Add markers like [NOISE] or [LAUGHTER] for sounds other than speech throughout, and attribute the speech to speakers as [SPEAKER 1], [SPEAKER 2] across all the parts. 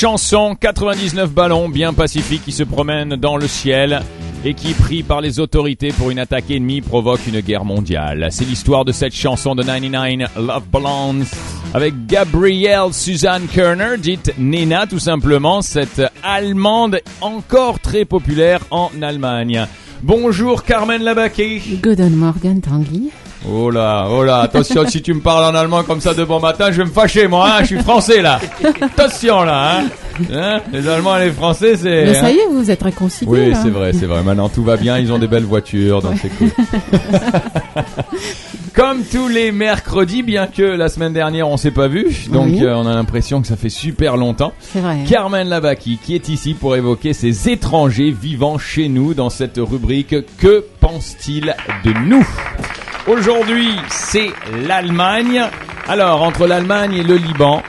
[SPEAKER 1] Chanson 99 ballons bien pacifiques qui se promènent dans le ciel et qui, pris par les autorités pour une attaque ennemie, provoquent une guerre mondiale. C'est l'histoire de cette chanson de 99 Love Ballons avec Gabrielle Suzanne Kerner, dite Nena tout simplement, cette Allemande encore très populaire en Allemagne. Bonjour Carmen Labaquet.
[SPEAKER 2] Guten Morgen Tanguy.
[SPEAKER 1] Oh là, oh là, attention, si tu me parles en allemand comme ça de bon matin, je vais me fâcher, moi, hein, je suis français, là. Attention, là, hein. Hein, les Allemands et les Français, c'est...
[SPEAKER 2] Mais ça
[SPEAKER 1] hein.
[SPEAKER 2] y est, vous êtes réconciliés.
[SPEAKER 1] Oui, c'est vrai, c'est vrai. Maintenant, tout va bien, ils ont des belles voitures, donc c'est cool. [LAUGHS] Comme tous les mercredis, bien que la semaine dernière on s'est pas vu, donc
[SPEAKER 2] Oui.
[SPEAKER 1] euh, on a l'impression que ça fait super longtemps.
[SPEAKER 2] C'est vrai.
[SPEAKER 1] Carmen Labaki qui est ici pour évoquer ces étrangers vivant chez nous dans cette rubrique Que pense-t-il de nous? Aujourd'hui, c'est l'Allemagne. Alors, entre l'Allemagne et le Liban,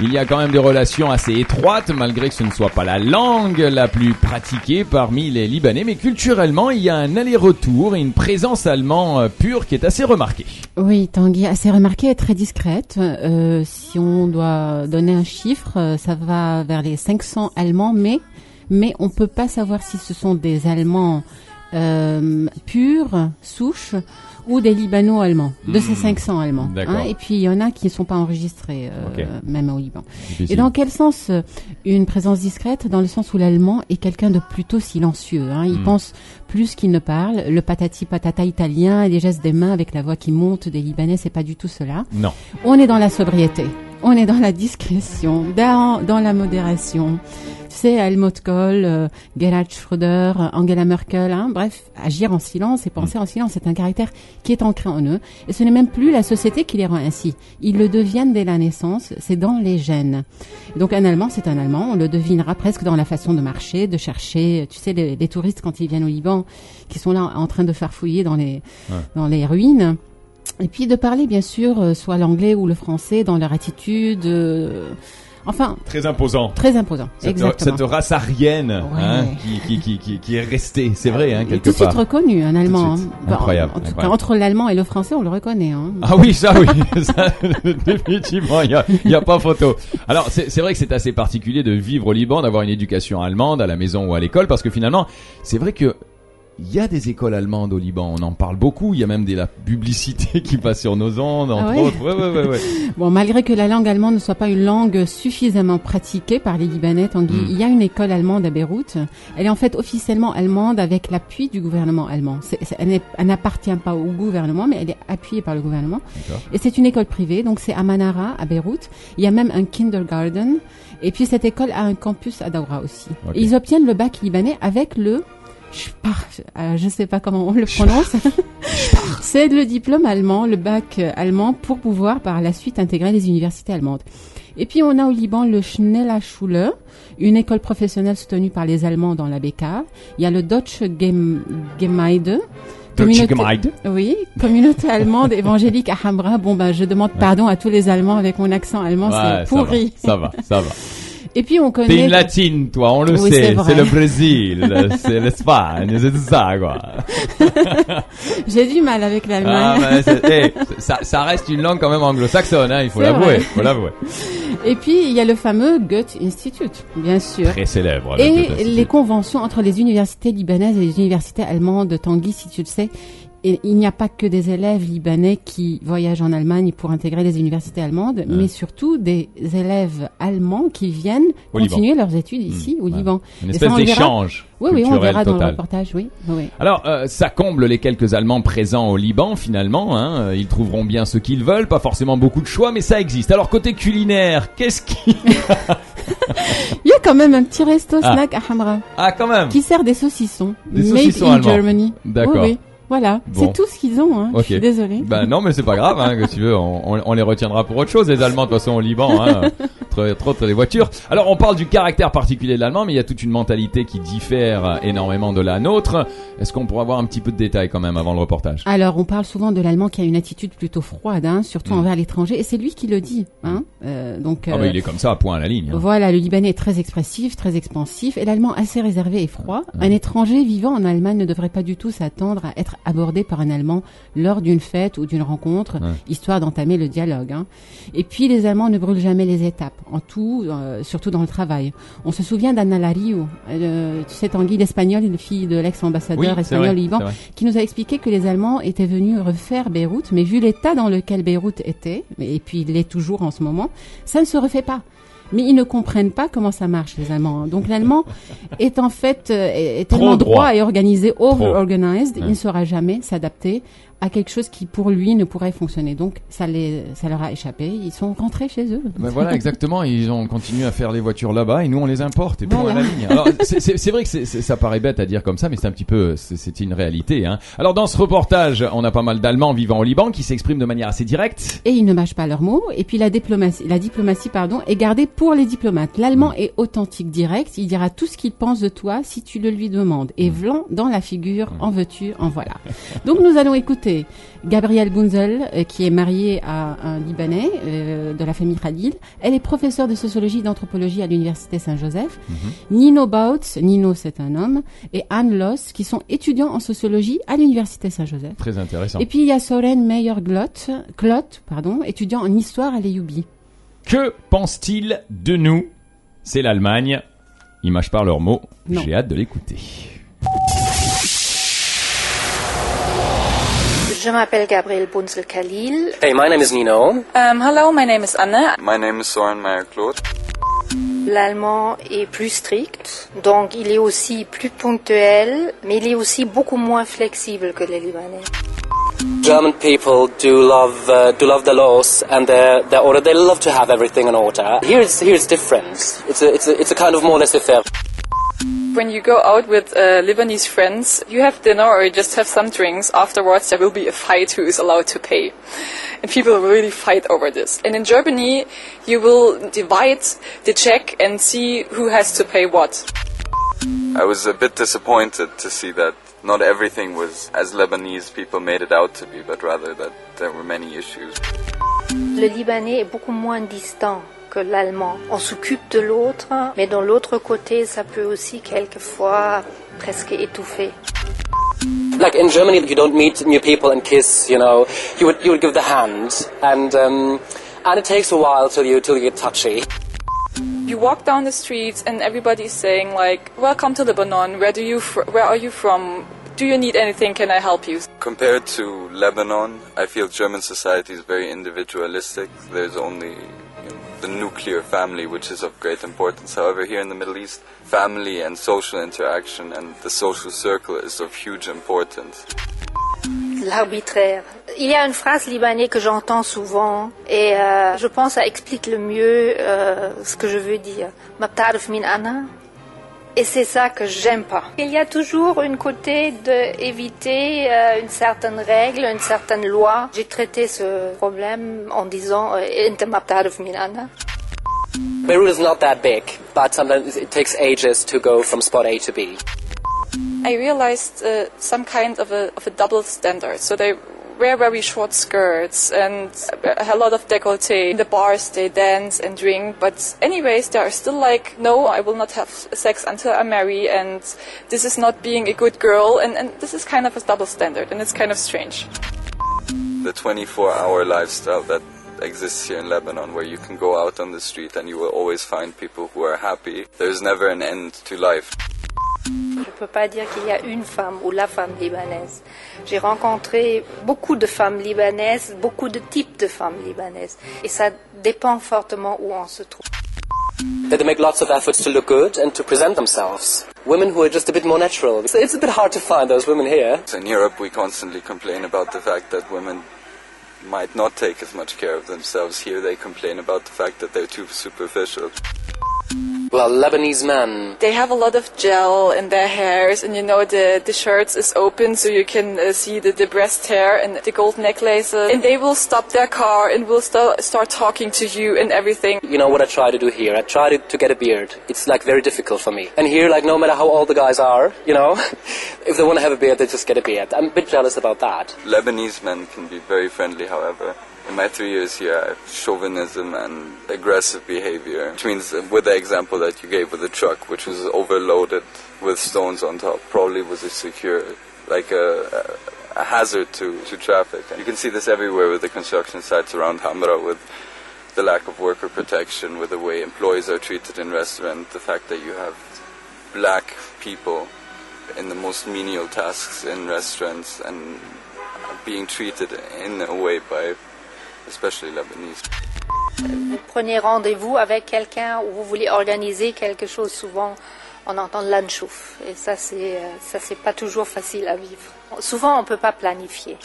[SPEAKER 1] il y a quand même des relations assez étroites, malgré que ce ne soit pas la langue la plus pratiquée parmi les Libanais, mais culturellement, il y a un aller-retour et une présence allemande euh, pure qui est assez remarquée.
[SPEAKER 2] Oui, Tanguy, assez remarquée et très discrète. Euh, si on doit donner un chiffre, euh, ça va vers les 500 Allemands, mais mais on peut pas savoir si ce sont des Allemands euh, purs, souches, ou des Libano-Allemands, de ces 500 Allemands.
[SPEAKER 1] Hmm. D'accord.
[SPEAKER 2] et puis il y en a qui ne sont pas enregistrés, euh, même au Liban.
[SPEAKER 1] Difficile.
[SPEAKER 2] Et dans quel sens euh, une présence discrète? Dans le sens où l'allemand est quelqu'un de plutôt silencieux. Hein. Il
[SPEAKER 1] Mm.
[SPEAKER 2] pense plus qu'il ne parle. Le patati patata italien et les gestes des mains avec la voix qui monte des Libanais, c'est pas du tout cela.
[SPEAKER 1] Non.
[SPEAKER 2] On est dans la sobriété. On est dans la discrétion, dans, dans la modération. C'est Helmut Kohl, euh, Gerhard Schröder, Angela Merkel, hein, bref, agir en silence et penser en silence, c'est un caractère qui est ancré en eux. Et ce n'est même plus la société qui les rend ainsi. Ils le deviennent dès la naissance, c'est dans les gènes. Donc un Allemand, c'est un Allemand, on le devinera presque dans la façon de marcher, de chercher, tu sais, les, les touristes quand ils viennent au Liban, qui sont là en train de faire fouiller dans les,
[SPEAKER 1] Ouais.
[SPEAKER 2] dans les ruines. Et puis de parler bien sûr euh, soit l'anglais ou le français dans leur attitude, euh, enfin
[SPEAKER 1] Très imposant.
[SPEAKER 2] très imposant.
[SPEAKER 1] Cette,
[SPEAKER 2] Exactement.
[SPEAKER 1] cette race aryenne hein,
[SPEAKER 2] Ouais.
[SPEAKER 1] qui, qui, qui, qui, qui est restée, c'est vrai, hein, quelque
[SPEAKER 2] tout de suite
[SPEAKER 1] part.
[SPEAKER 2] reconnu un allemand.
[SPEAKER 1] Tout
[SPEAKER 2] hein. Bah,
[SPEAKER 1] Incroyable,
[SPEAKER 2] en tout cas, entre l'allemand et le français, on le reconnaît. Hein.
[SPEAKER 1] Ah oui, ça oui, [LAUGHS] ça, définitivement, il y a, il y a pas photo. Alors c'est vrai que c'est assez particulier de vivre au Liban, d'avoir une éducation allemande à la maison ou à l'école, parce que finalement, c'est vrai que il y a des écoles allemandes au Liban, on en parle beaucoup, il y a même des la publicité [LAUGHS] qui passe sur nos ondes, entre
[SPEAKER 2] Ah ouais
[SPEAKER 1] autres. Ouais, ouais, ouais, ouais. [LAUGHS]
[SPEAKER 2] Bon, malgré que la langue allemande ne soit pas une langue suffisamment pratiquée par les Libanais, Tanguy,
[SPEAKER 1] Mm.
[SPEAKER 2] il y a une école allemande à Beyrouth. Elle est en fait officiellement allemande avec l'appui du gouvernement allemand. Elle n'appartient pas au gouvernement, mais elle est appuyée par le gouvernement. Et c'est une école privée, donc c'est à Manara, à Beyrouth. Il y a même un kindergarten. Et puis cette école a un campus à Daura aussi. Et ils obtiennent le bac libanais avec le Spar, euh, je sais pas comment on le prononce. [LAUGHS] c'est le diplôme allemand, le bac euh, allemand pour pouvoir par la suite intégrer les universités allemandes. Et puis on a au Liban le Schnellerschule, une école professionnelle soutenue par les Allemands dans la BK. Il y a le Deutsche Gem- Gemeinde. Communauté-
[SPEAKER 1] Gemeinde.
[SPEAKER 2] Oui, communauté allemande évangélique à Hamra. Bon ben je demande pardon à tous les Allemands avec mon accent allemand,
[SPEAKER 1] Ouais,
[SPEAKER 2] c'est
[SPEAKER 1] ça va,
[SPEAKER 2] pourri.
[SPEAKER 1] Ça va, ça va. [LAUGHS]
[SPEAKER 2] Et puis on
[SPEAKER 1] T'es
[SPEAKER 2] connaît
[SPEAKER 1] une latine, toi, on le
[SPEAKER 2] Oui,
[SPEAKER 1] sait.
[SPEAKER 2] c'est
[SPEAKER 1] le Brésil, [LAUGHS] c'est l'Espagne, c'est tout ça, quoi. [LAUGHS]
[SPEAKER 2] J'ai du mal avec
[SPEAKER 1] Ah,
[SPEAKER 2] l'Allemagne.
[SPEAKER 1] c'est- eh, ça, ça reste une langue quand même anglo-saxonne, hein, il faut l'avouer, faut l'avouer.
[SPEAKER 2] Et puis il y a le fameux Goethe Institute, bien sûr.
[SPEAKER 1] Très célèbre. le
[SPEAKER 2] Et les conventions entre les universités libanaises et les universités allemandes de Tanguy, si tu le sais, et il n'y a pas que des élèves libanais qui voyagent en Allemagne pour intégrer les universités allemandes, mais surtout des élèves allemands qui viennent
[SPEAKER 1] Au
[SPEAKER 2] continuer leurs études ici
[SPEAKER 1] Mmh,
[SPEAKER 2] au
[SPEAKER 1] ouais.
[SPEAKER 2] Liban.
[SPEAKER 1] Une espèce d'échange.
[SPEAKER 2] Oui, oui, on verra dans le reportage, oui. oui.
[SPEAKER 1] Alors, euh, ça comble les quelques Allemands présents au Liban, finalement. Hein. Euh, Ils trouveront bien ce qu'ils veulent, pas forcément beaucoup de choix, mais ça existe. Alors, côté culinaire, qu'est-ce qui... [LAUGHS] [LAUGHS]
[SPEAKER 2] Il y a quand même un petit resto
[SPEAKER 1] Ah.
[SPEAKER 2] snack à Hamra
[SPEAKER 1] Ah, quand même
[SPEAKER 2] qui sert des saucissons.
[SPEAKER 1] Des
[SPEAKER 2] made
[SPEAKER 1] saucissons
[SPEAKER 2] in
[SPEAKER 1] allemands.
[SPEAKER 2] Germany.
[SPEAKER 1] D'accord.
[SPEAKER 2] Oui, oui. Voilà,
[SPEAKER 1] Bon.
[SPEAKER 2] c'est tout ce qu'ils ont. Hein.
[SPEAKER 1] Ok.
[SPEAKER 2] Je suis désolée.
[SPEAKER 1] Ben non, mais c'est pas grave, hein, que tu veux, on, on- on les retiendra pour autre chose, les Allemands, de toute façon, au Liban, hein, [LAUGHS] entre, entre autres les voitures. Alors, on parle du caractère particulier de l'Allemand, mais il y a toute une mentalité qui diffère énormément de la nôtre. Est-ce qu'on pourrait avoir un petit peu de détails quand même avant le reportage?
[SPEAKER 2] Alors, on parle souvent de l'allemand qui a une attitude plutôt froide, hein, surtout
[SPEAKER 1] Mm.
[SPEAKER 2] envers l'étranger, et c'est lui qui le dit. Hein. Euh, donc,
[SPEAKER 1] Ah bah
[SPEAKER 2] euh,
[SPEAKER 1] il est comme ça, à point à la ligne. hein.
[SPEAKER 2] voilà, le Libanais est très expressif, très expansif, et l'allemand assez réservé et froid. Un étranger vivant en Allemagne ne devrait pas du tout s'attendre à être abordé par un Allemand lors d'une fête ou d'une rencontre, histoire d'entamer le dialogue. hein. Et puis, les Allemands ne brûlent jamais les étapes. En tout, euh, surtout dans le travail. On se souvient d'Anna Lario, euh, tu sais, Tanguy, l'espagnole, une fille de l'ex-ambassadeur
[SPEAKER 1] Oui,
[SPEAKER 2] espagnol
[SPEAKER 1] vrai,
[SPEAKER 2] Liban, qui nous a expliqué que les Allemands étaient venus refaire Beyrouth, mais vu l'état dans lequel Beyrouth était, et puis il est toujours en ce moment, ça ne se refait pas. Mais ils ne comprennent pas comment ça marche, les Allemands. Donc l'allemand [LAUGHS] est en fait euh, est est tellement
[SPEAKER 1] droit.
[SPEAKER 2] droit et organisé, over-organized,
[SPEAKER 1] Ouais.
[SPEAKER 2] il ne saura jamais s'adapter à quelque chose qui pour lui ne pourrait fonctionner. Donc ça, les, ça leur a échappé, ils sont rentrés chez eux.
[SPEAKER 1] Ben voilà, exactement. Ils ont continué à faire les voitures là-bas et nous on les importe et puis on
[SPEAKER 2] Voilà.
[SPEAKER 1] a la ligne. Alors c'est- c'est c'est vrai que c'est- ça paraît bête à dire comme ça, mais c'est un petit peu, c'est c'est une réalité. Hein. Alors dans ce reportage, on a pas mal d'Allemands vivant au Liban qui s'expriment de manière assez directe.
[SPEAKER 2] Et ils ne mâchent pas leurs mots. Et puis la diplomatie, la diplomatie pardon, est gardée pour les diplomates. L'allemand est authentique, direct. Il dira tout ce qu'il pense de toi si tu le lui demandes. Et vlan dans la figure, en veux-tu, en voilà. Donc nous allons écouter Gabrielle Bunzel, euh, qui est mariée à un Libanais euh, de la famille Khalil. Elle est professeure de sociologie et d'anthropologie à l'université Saint-Joseph. Nino Bautz, Nino c'est un homme, et Anne Loss, qui sont étudiants en sociologie à l'université Saint-Joseph.
[SPEAKER 1] Très intéressant.
[SPEAKER 2] Et puis il y a Soren Meyer-Glott, pardon, étudiant en histoire à l'EUB.
[SPEAKER 1] Que pense-t-il de nous? C'est l'Allemagne. Ils mâchent pas leurs mots. J'ai hâte de l'écouter.
[SPEAKER 3] Je m'appelle Gabriel Bunzel Khalil.
[SPEAKER 4] Hey, my name is Nino.
[SPEAKER 5] Um, hello, my name is Anne.
[SPEAKER 6] My name is Soren Meyer-Claude.
[SPEAKER 3] L'allemand est plus strict, donc il est aussi plus ponctuel, mais il est aussi beaucoup moins flexible que les Libanais.
[SPEAKER 4] German people do love uh, do love the laws and their their order. They love to have everything in order. Here it's here it's different. It's a it's a it's a kind of more laissez-faire.
[SPEAKER 5] When you go out with uh, Lebanese friends, you have dinner or you just have some drinks. Afterwards, there will be a fight who is allowed to pay. And people really fight over this. And in Germany, you will divide the check and see who has to pay what.
[SPEAKER 6] I was a bit disappointed to see that not everything was as Lebanese people made it out to be, but rather that there were many issues.
[SPEAKER 3] Le Libanais est beaucoup moins distant que l'allemand. On s'occupe de l'autre, mais dans l'autre côté, ça peut aussi quelquefois presque étouffer.
[SPEAKER 4] Like in Germany, you don't meet new people and kiss. You know, you would you would give the hand, and um, and it takes a while till you till you get touchy.
[SPEAKER 5] You walk down the streets and everybody is saying like, "Welcome to Lebanon. Where do you fr- where are you from? Do you need anything? Can I help you?"
[SPEAKER 6] Compared to Lebanon, I feel German society is very individualistic. There's only you know, the nuclear family, which is of great importance. However, here in the Middle East, family and social interaction and the social circle is of huge importance.
[SPEAKER 3] L'arbitraire. Il y a une phrase libanaise que j'entends souvent et euh, je pense explique le mieux euh, ce que je veux dire. Et c'est ça que j'aime pas. Il y a toujours une côté d'éviter euh, une certaine règle, une certaine loi. J'ai traité ce problème en disant btarf min ana.
[SPEAKER 4] Beirut is not that big, but sometimes it takes ages to go from spot A to B.
[SPEAKER 5] I realized uh, some kind of a, of a double standard. So they wear very short skirts and a lot of décolleté. In the bars, they dance and drink. But anyways, they are still like, no, I will not have sex until I marry. And this is not being a good girl. And, and this is kind of a double standard. And it's kind of strange.
[SPEAKER 6] the 24 hour lifestyle that exists here in Lebanon, where you can go out on the street and you will always find people who are happy. There's never an end to life.
[SPEAKER 3] Je ne peux pas dire qu'il y a une femme ou la femme libanaise. J'ai rencontré beaucoup de femmes libanaises, beaucoup de types de femmes libanaises. Et ça dépend fortement où on se trouve.
[SPEAKER 4] They make lots of efforts to look good and to present themselves. Women who are just a bit more natural. It's, it's a bit hard to find those women here.
[SPEAKER 6] In Europe, we constantly complain about the fact that women might not take as much care of themselves. Here, they complain about the fact that they're too superficial.
[SPEAKER 4] Well, Lebanese men,
[SPEAKER 5] They have a lot of gel in their hairs, and you know the the shirts is open, so you can uh, see the, the breast hair and the gold necklaces. And they will stop their car and will st- start talking to you and everything.
[SPEAKER 4] you know what I try to do here? I try to, to get a beard. It's like very difficult for me. And here, like no matter how old the guys are, you know, [LAUGHS] if they want to have a beard, they just get a beard. I'm a bit jealous about that.
[SPEAKER 6] Lebanese men can be very friendly, however. In my three years here, I have chauvinism and aggressive behavior, which means with the example that you gave with the truck, which was overloaded with stones on top, probably was a secure, like a, a, a hazard to, to traffic. And you can see this everywhere with the construction sites around Hamra with the lack of worker protection, with the way employees are treated in restaurants, the fact that you have black people in the most menial tasks in restaurants and being treated in a way by especially Lebanese.
[SPEAKER 3] Vous prenez rendez-vous avec quelqu'un ou vous voulez organiser quelque chose, souvent on entend l'anchouf. Et ça, c'est, euh, ça, c'est pas toujours facile à vivre. Souvent, on peut pas planifier.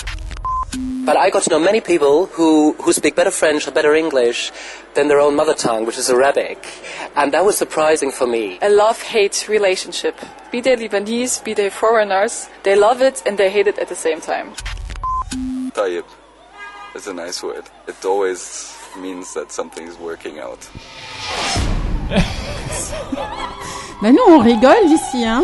[SPEAKER 4] But I got to know many people who, who speak better French or better English than their own mother tongue, which is Arabic. And that was surprising for me.
[SPEAKER 5] A love-hate relationship. Be they Lebanese, be they foreigners, they love it and they hate it at the same time.
[SPEAKER 6] Is a nice word. It always means that something's working out. [LAUGHS]
[SPEAKER 2] Ben nous, on rigole ici, hein.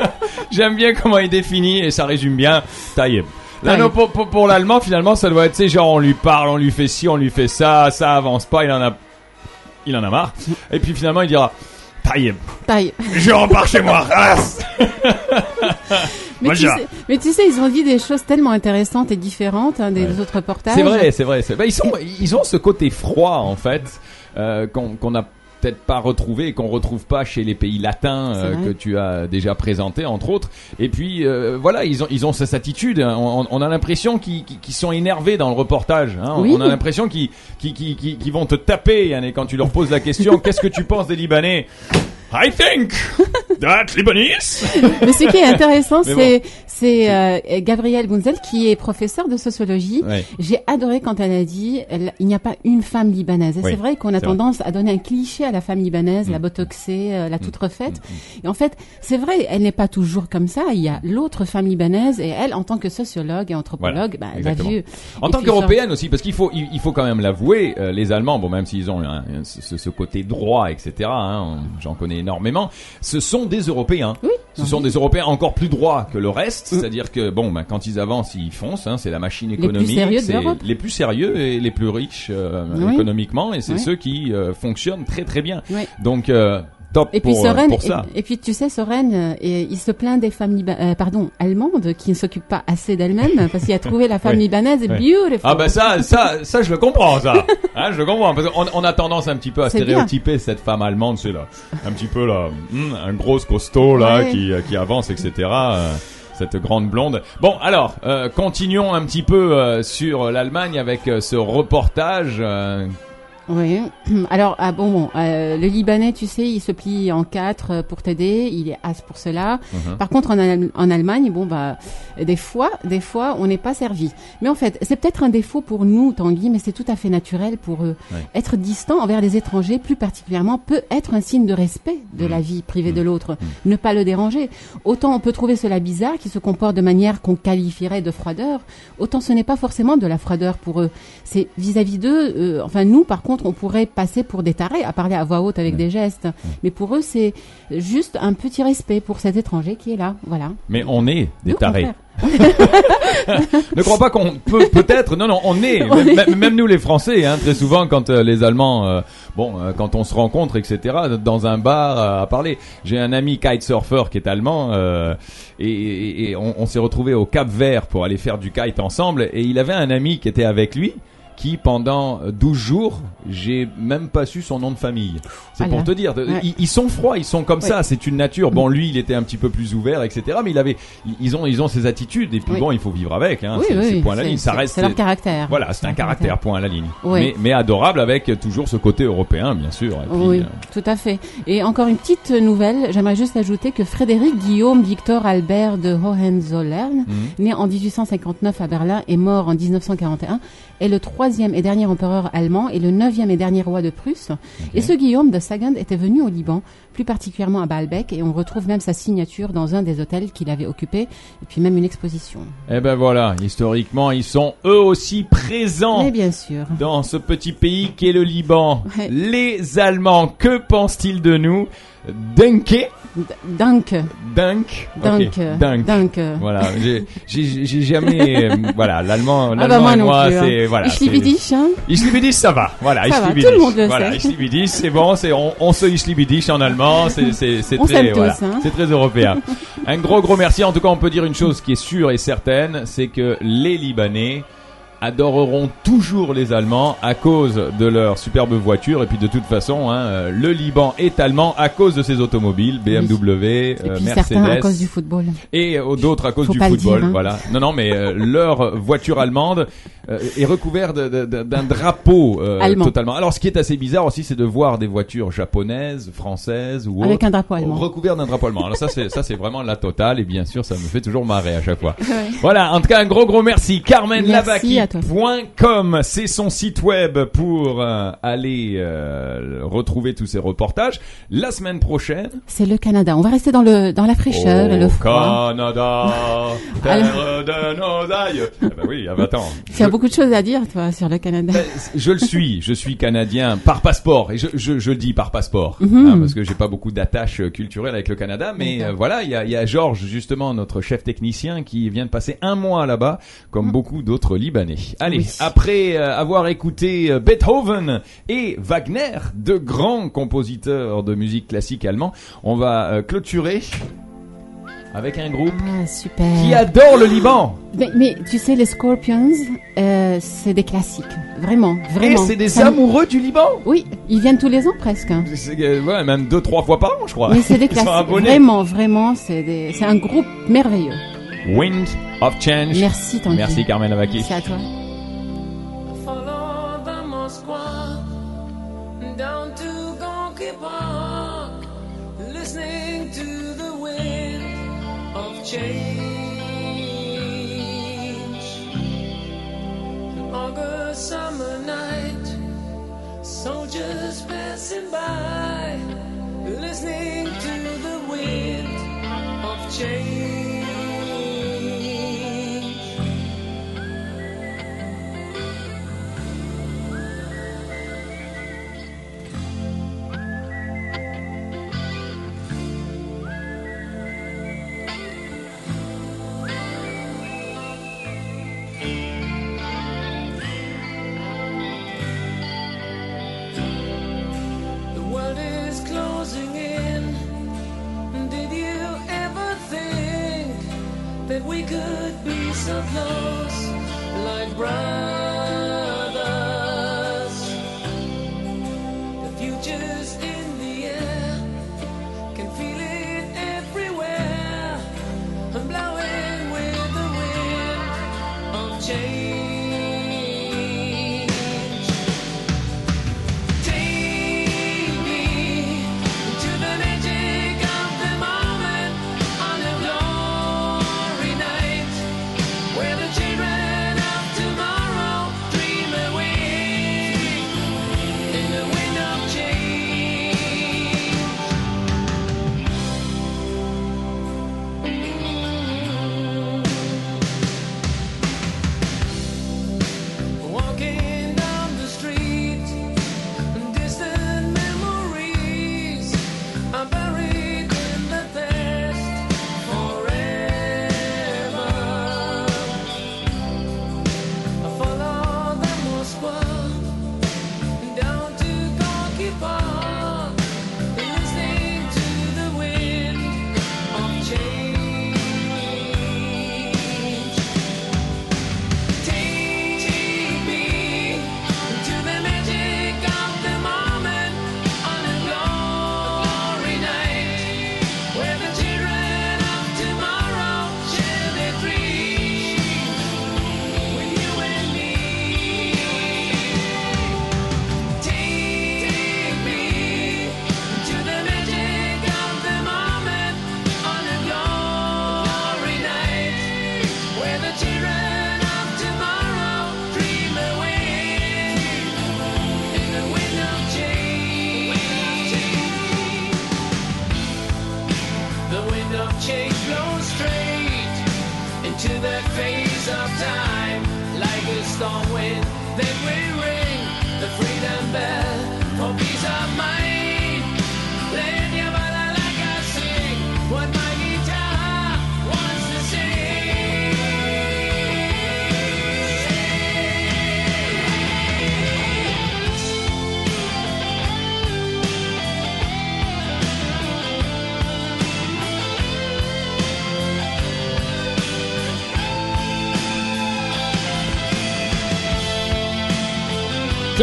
[SPEAKER 2] [LAUGHS]
[SPEAKER 1] J'aime bien comment il définit et ça résume bien Taïeb. Là,
[SPEAKER 2] Taïeb.
[SPEAKER 1] non, pour, pour, pour l'allemand, finalement, ça doit être, tu sais, genre, on lui parle, on lui fait ci, on lui fait ça, ça avance pas, il en a, il en a marre. Et puis finalement, il dira, Taïeb,
[SPEAKER 2] Taille.
[SPEAKER 1] je repars chez moi. [LAUGHS]
[SPEAKER 2] Mais
[SPEAKER 1] Moi,
[SPEAKER 2] tu, sais, mais tu sais, ils ont dit des choses tellement intéressantes et différentes hein, des
[SPEAKER 1] Ouais.
[SPEAKER 2] autres reportages.
[SPEAKER 1] C'est vrai, c'est vrai. bah, ils sont, ils ont ce côté froid en fait euh, qu'on qu'on a peut-être pas retrouvé et qu'on retrouve pas chez les pays latins euh, que tu as déjà présenté entre autres. Et puis euh, voilà, ils ont ils ont cette attitude. hein. On, on a l'impression qu'ils qu'ils- qu'ils sont énervés dans le reportage. hein.
[SPEAKER 2] Oui.
[SPEAKER 1] On a l'impression qu'ils qu'ils qu'ils- qu'ils- qu'ils vont te taper Yann, et quand tu leur poses la question [LAUGHS] qu'est-ce que tu penses des Libanais? I think that Lebanese. [LAUGHS]
[SPEAKER 2] Mais ce qui est intéressant, c'est c'est euh, Gabrielle Bunzel qui est professeure de sociologie.
[SPEAKER 1] Ouais.
[SPEAKER 2] J'ai adoré quand elle a dit elle- il n'y a pas une femme libanaise. Et
[SPEAKER 1] Oui,
[SPEAKER 2] c'est vrai qu'on a
[SPEAKER 1] c'est vrai.
[SPEAKER 2] tendance à donner un cliché à la femme libanaise, la
[SPEAKER 1] Mm.
[SPEAKER 2] botoxée, euh, la toute refaite.
[SPEAKER 1] Mm.
[SPEAKER 2] Et en fait, c'est vrai, elle n'est pas toujours comme ça. Il y a l'autre femme libanaise et elle, en tant que sociologue et anthropologue, bah, elle a vu.
[SPEAKER 1] En tant qu'européenne aussi, parce qu'il faut, il, il faut quand même l'avouer, euh, les Allemands, bon, même s'ils ont un- ce, ce côté droit, etc., hein, j'en connais énormément, ce sont des Européens.
[SPEAKER 2] Oui.
[SPEAKER 1] Ce sont des Européens encore plus droits que le reste, c'est-à-dire que bon, ben, quand ils avancent, ils foncent. Hein, c'est la machine
[SPEAKER 2] plus
[SPEAKER 1] économique,
[SPEAKER 2] sérieux de
[SPEAKER 1] c'est
[SPEAKER 2] l'Europe.
[SPEAKER 1] les plus sérieux et les plus riches euh,
[SPEAKER 2] Oui.
[SPEAKER 1] économiquement, et c'est
[SPEAKER 2] Oui.
[SPEAKER 1] ceux qui euh, fonctionnent très très bien. Donc euh, top
[SPEAKER 2] Et puis
[SPEAKER 1] pour, euh,
[SPEAKER 2] Soren,
[SPEAKER 1] pour ça.
[SPEAKER 2] et, et puis tu sais Soren, euh, et, il se plaint des femmes euh, pardon allemandes qui ne s'occupent pas assez d'elles-mêmes [LAUGHS] parce qu'il a trouvé la femme
[SPEAKER 1] Ouais.
[SPEAKER 2] libanaise
[SPEAKER 1] Ouais.
[SPEAKER 2] beautiful.
[SPEAKER 1] Ah bah ça, ça, ça je le comprends ça. [LAUGHS] Hein, je le comprends parce qu'on on a tendance un petit peu à stéréotyper cette femme allemande, c'est là, un petit peu là, hum, un gros costaud là
[SPEAKER 2] Ouais.
[SPEAKER 1] qui, euh, qui avance, etc. euh, cette grande blonde. Bon, alors, euh, continuons un petit peu euh, sur l'Allemagne avec euh, ce reportage.
[SPEAKER 2] Oui. [CLEARS THROAT] Alors ah bon, bon euh, le Libanais, tu sais, il se plie en quatre euh, pour t'aider. Il est as pour cela.
[SPEAKER 1] Mhm.
[SPEAKER 2] Par contre, en, Allem- en Allemagne, bon bah des fois, des fois, on n'est pas servi. Mais en fait, c'est peut-être un défaut pour nous, Tanguy, mais c'est tout à fait naturel pour eux. Être distant envers les étrangers, plus particulièrement, peut être un signe de respect de
[SPEAKER 1] Mhm.
[SPEAKER 2] la vie privée de l'autre. Ne pas le déranger. Autant on peut trouver cela bizarre, qui se comporte de manière qu'on qualifierait de froideur, autant ce n'est pas forcément de la froideur pour eux. C'est vis-à-vis d'eux. euh, enfin, nous, par contre, on pourrait passer pour des tarés à parler à voix haute avec des gestes. Mais pour eux, c'est juste un petit respect pour cet étranger qui est là. Voilà.
[SPEAKER 1] mais on est des tarés. [LAUGHS] Ne crois pas qu'on peut peut-être. Non, non, on est. [LAUGHS]
[SPEAKER 2] On
[SPEAKER 1] même,
[SPEAKER 2] est.
[SPEAKER 1] même- même nous les Français, hein, très souvent quand euh, les Allemands, euh, bon, euh, quand on se rencontre, etc. Dans un bar à parler. J'ai un ami kitesurfer qui est allemand et, et- et on, on s'est retrouvé au Cap Vert pour aller faire du kite ensemble. Et il avait un ami qui était avec lui. Qui pendant 12 jours, j'ai même pas su son nom de famille. C'est pour te dire,
[SPEAKER 2] Ouais.
[SPEAKER 1] ils, ils sont froids, ils sont comme
[SPEAKER 2] Ouais.
[SPEAKER 1] ça, c'est une nature. Bon, lui, il était un petit peu plus ouvert, etc. Mais il avait, ils- ont, ils ont ces attitudes et puis
[SPEAKER 2] Oui.
[SPEAKER 1] bon, il faut vivre avec. Hein,
[SPEAKER 2] Oui,
[SPEAKER 1] c'est
[SPEAKER 2] oui,
[SPEAKER 1] c'est
[SPEAKER 2] oui,
[SPEAKER 1] point à la
[SPEAKER 2] c'est-
[SPEAKER 1] ligne, ça
[SPEAKER 2] c'est-
[SPEAKER 1] reste.
[SPEAKER 2] C'est leur caractère.
[SPEAKER 1] Voilà, c'est un caractère, point à la ligne. Mais, mais adorable avec toujours ce côté européen, bien sûr. Et puis,
[SPEAKER 2] Oui,
[SPEAKER 1] euh,
[SPEAKER 2] tout à fait. Et encore une petite nouvelle, j'aimerais juste ajouter que Frédéric Guillaume Victor Albert de Hohenzollern,
[SPEAKER 1] Mhm.
[SPEAKER 2] né en 1859 à Berlin et mort en 1941, est le troisième et dernier empereur allemand et le neuvième et dernier roi de Prusse. Et ce Guillaume de Sagand était venu au Liban, plus particulièrement à Baalbek, et on retrouve même sa signature dans un des hôtels qu'il avait occupé, et puis même une exposition.
[SPEAKER 1] Eh ben voilà, historiquement, ils sont eux aussi présents.
[SPEAKER 2] Mais bien sûr.
[SPEAKER 1] dans ce petit pays qu'est le Liban.
[SPEAKER 2] Ouais.
[SPEAKER 1] Les Allemands, que pensent-ils de nous? Dunké
[SPEAKER 2] D- Dank,
[SPEAKER 1] Dunk
[SPEAKER 2] Dank,
[SPEAKER 1] Ok, Dunk.
[SPEAKER 2] Dank.
[SPEAKER 1] Voilà, j'ai- jamais... euh, voilà, l'allemand
[SPEAKER 2] Ah
[SPEAKER 1] l'allemand
[SPEAKER 2] bah moi
[SPEAKER 1] et
[SPEAKER 2] non
[SPEAKER 1] moi,
[SPEAKER 2] hein.
[SPEAKER 1] c'est... Voilà,
[SPEAKER 2] dich, hein.
[SPEAKER 1] Dich, ça va. Voilà,
[SPEAKER 2] Ça va, tout le monde le
[SPEAKER 1] voilà,
[SPEAKER 2] sait.
[SPEAKER 1] c'est bon, c'est on, on se dich en allemand, c'est c'est très voilà,
[SPEAKER 2] hein.
[SPEAKER 1] c'est très européen. Un gros gros merci. En tout cas, on peut dire une chose qui est sûre et certaine, c'est que les Libanais adoreront toujours les Allemands à cause de leur superbe voiture. Et puis de toute façon, hein, euh, le Liban est allemand à cause de ses automobiles, BMW,
[SPEAKER 2] Et
[SPEAKER 1] euh,
[SPEAKER 2] puis
[SPEAKER 1] Mercedes.
[SPEAKER 2] certains à cause du football.
[SPEAKER 1] Et euh, d'autres à cause
[SPEAKER 2] Faut
[SPEAKER 1] du football,
[SPEAKER 2] dire, hein.
[SPEAKER 1] voilà. Non, non, mais euh, leur voiture allemande est de- de- de- d'un drapeau euh,
[SPEAKER 2] Allemand.
[SPEAKER 1] totalement. Alors, ce qui est assez bizarre aussi, c'est de voir des voitures japonaises, françaises ou
[SPEAKER 2] Avec
[SPEAKER 1] autres
[SPEAKER 2] un drapeau allemand.
[SPEAKER 1] recouvertes d'un drapeau allemand. Alors ça, c'est ça, c'est vraiment la totale. Et bien sûr, ça me fait toujours marrer à chaque fois. [LAUGHS] Voilà. En tout cas, un gros, gros merci. Carmen. Lavaki.com, c'est son site web pour euh, aller euh, retrouver tous ces reportages. La semaine prochaine.
[SPEAKER 2] C'est le Canada. On va rester dans le dans la fraîcheur et le froid.
[SPEAKER 1] Canada, [LAUGHS] terre de nos aïeux. Ah bah oui, ah bah attends.
[SPEAKER 2] Beaucoup de choses à dire, toi, sur le Canada.
[SPEAKER 1] ben, je le suis, je suis canadien par passeport et je, je, je le dis par passeport
[SPEAKER 2] Mhm.
[SPEAKER 1] hein, parce que j'ai pas beaucoup d'attaches euh, culturelles avec le Canada, mais euh, voilà, il y a, y a Georges justement notre chef technicien qui vient de passer un mois là-bas, comme beaucoup d'autres Libanais. Allez,
[SPEAKER 2] Mhm. Oui.
[SPEAKER 1] après euh, avoir écouté Beethoven et Wagner, deux grands compositeurs de musique classique allemand, on va euh, clôturer avec un groupe
[SPEAKER 2] Ah, super.
[SPEAKER 1] qui adore le Liban.
[SPEAKER 2] Mais, mais tu sais, les Scorpions, euh, c'est des classiques. Vraiment,
[SPEAKER 1] Et
[SPEAKER 2] vraiment.
[SPEAKER 1] c'est des
[SPEAKER 2] Ça
[SPEAKER 1] amoureux du Liban.
[SPEAKER 2] Oui, ils viennent tous les ans presque.
[SPEAKER 1] euh, ouais, même deux, trois fois par an, je crois.
[SPEAKER 2] Mais c'est des [LAUGHS] classiques. Vraiment, vraiment, c'est des- un groupe merveilleux.
[SPEAKER 1] Wind of Change.
[SPEAKER 2] Merci, Tanguy.
[SPEAKER 1] Merci Carmen Lavaki.
[SPEAKER 2] C'est à toi.
[SPEAKER 7] Change. Like brothers? The future's in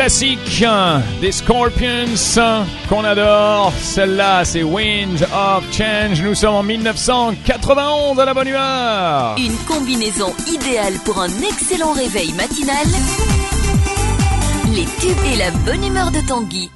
[SPEAKER 1] classique hein, des Scorpions hein, qu'on adore. Celle-là, c'est Wind of Change. Nous sommes en 1991 à la bonne humeur.
[SPEAKER 8] Une combinaison idéale pour un excellent réveil matinal. Les tubes et la bonne humeur de Tanguy.